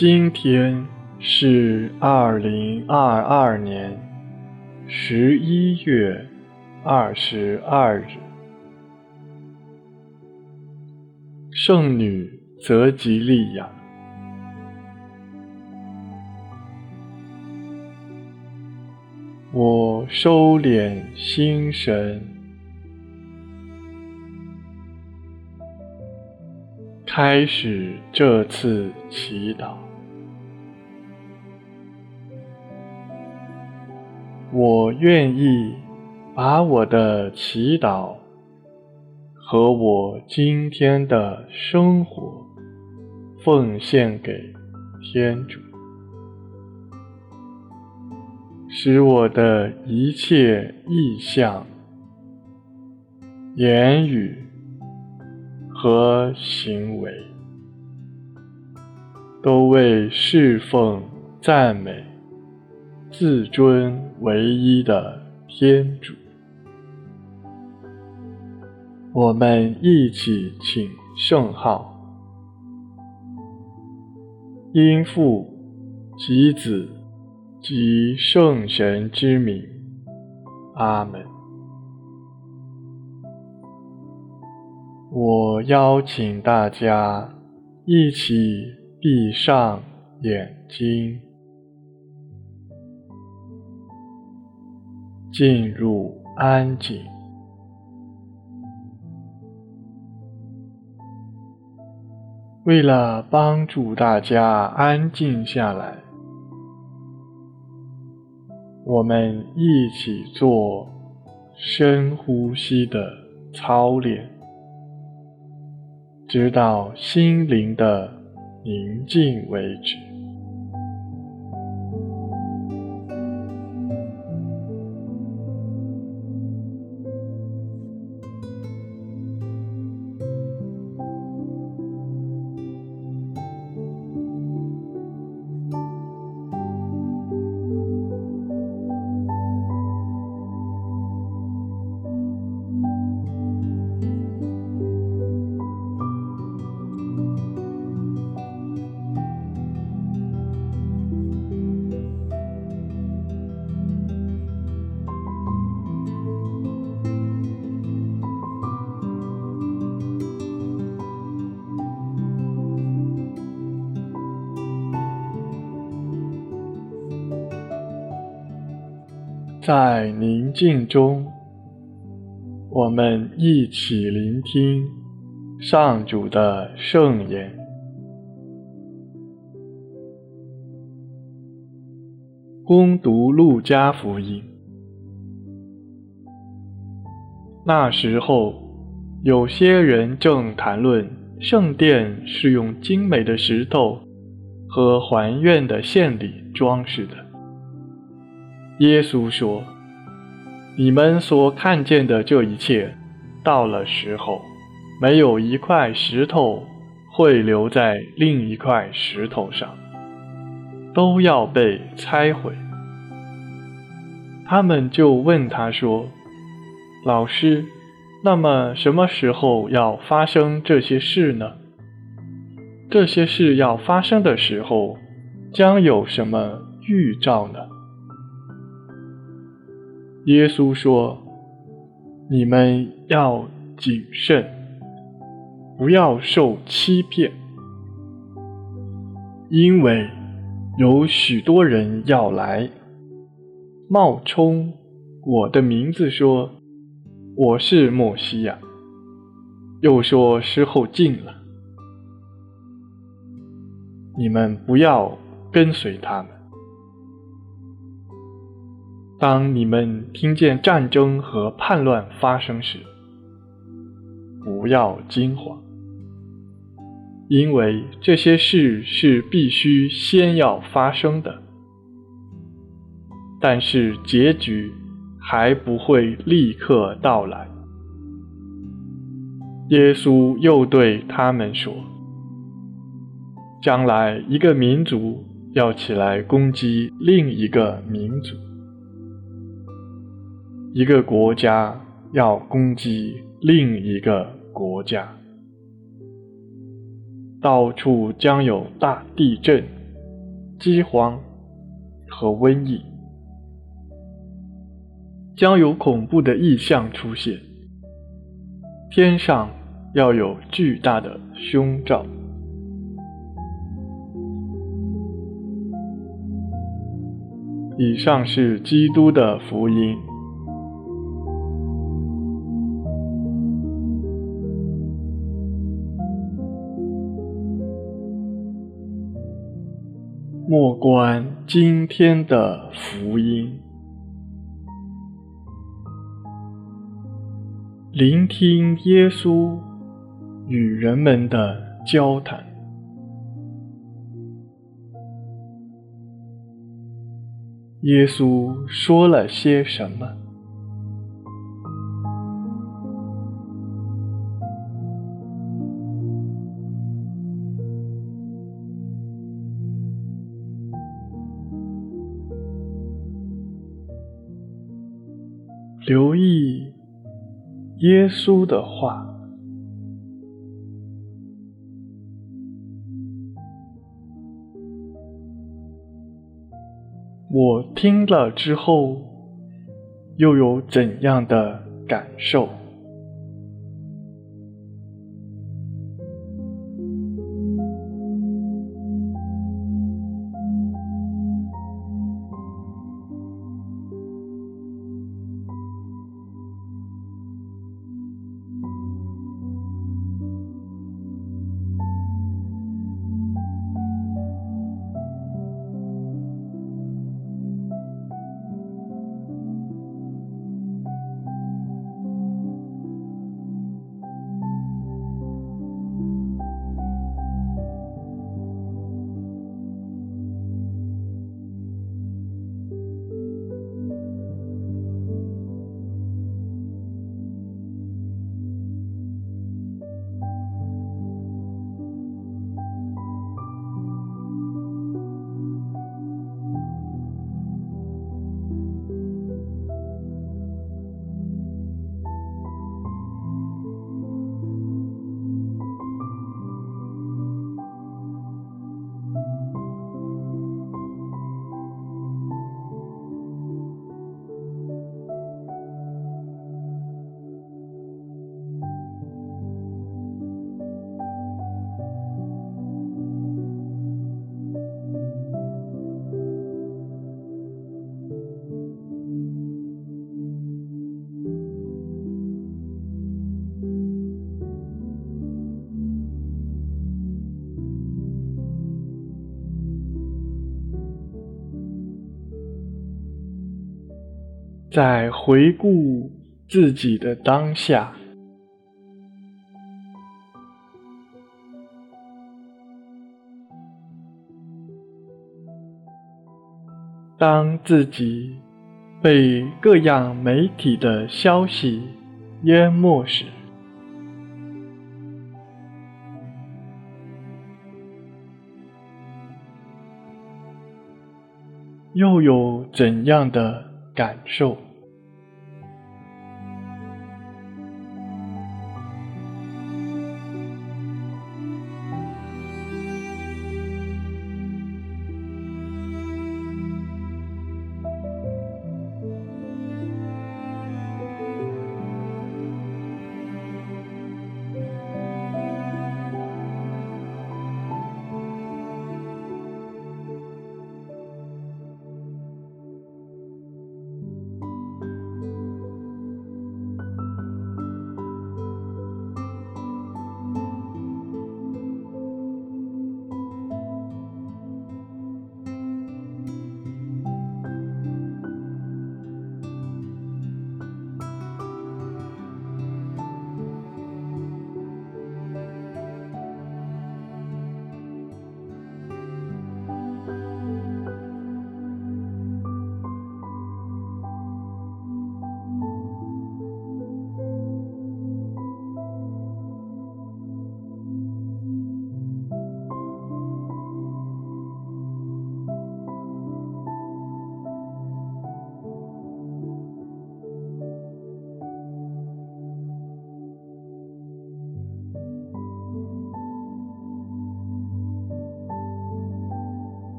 今天是二零二二年十一月二十二日，圣女泽吉利亚。我收敛心神，开始这次祈祷。我愿意把我的祈祷和我今天的生活奉献给天主。使我的一切意向、言语和行为，都为侍奉、赞美、自尊唯一的天主。我们一起请圣号：因父及子。及圣神之名，阿门。我邀请大家一起闭上眼睛，进入安静。为了帮助大家安静下来。我们一起做深呼吸的操练，直到心灵的宁静为止。在宁静中，我们一起聆听上主的圣言。恭读路加福音。那时候，有些人正谈论圣殿是用精美的石头和还愿的献礼装饰的。耶稣说：“你们所看见的这一切，到了时候，没有一块石头会留在另一块石头上，都要被拆毁。”他们就问他说：“老师，那么什么时候要发生这些事呢？这些事要发生的时候，将有什么预兆呢？”耶稣说：“你们要谨慎，不要受欺骗，因为有许多人要来，冒充我的名字说我是默西亚，又说时候近了，你们不要跟随他们。”当你们听见战争和叛乱发生时，不要惊慌，因为这些事是必须先要发生的，但是结局还不会立刻到来。耶稣又对他们说：“将来一个民族要起来攻击另一个民族。”一个国家要攻击另一个国家，到处将有大地震饥荒和瘟疫，将有恐怖的异象出现，天上要有巨大的凶兆。以上是基督的福音。莫关今天的福音，聆听耶稣与人们的交谈。耶稣说了些什么？留意耶稣的话。我听了之后，又有怎样的感受？在回顾自己的当下，当自己被各样媒体的消息淹没时，又有怎样的感受？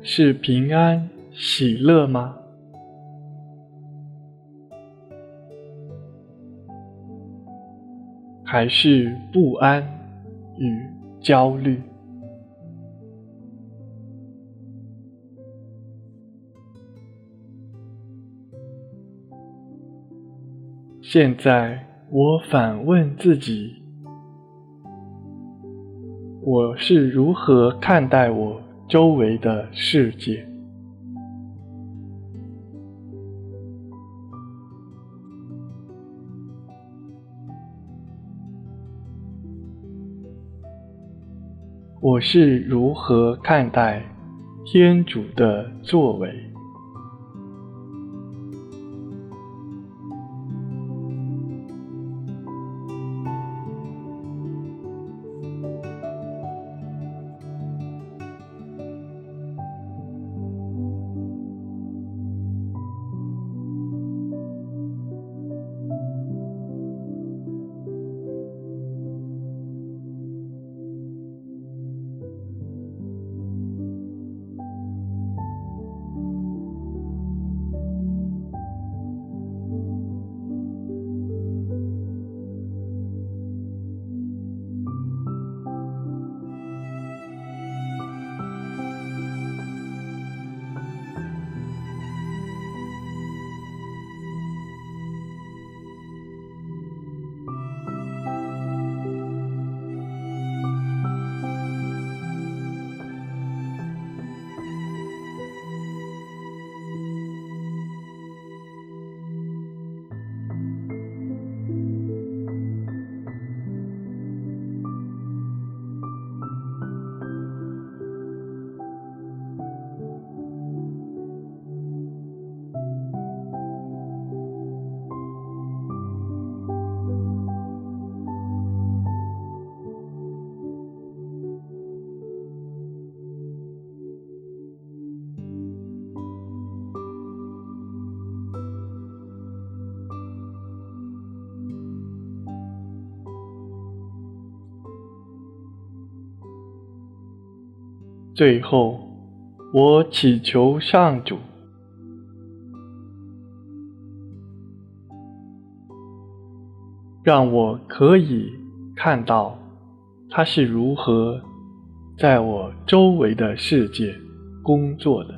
是平安喜乐吗？还是不安与焦虑？现在我反问自己：我是如何看待我周围的世界？我是如何看待天主的作为？最后，我祈求上主，让我可以看到他是如何在我周围的世界工作的。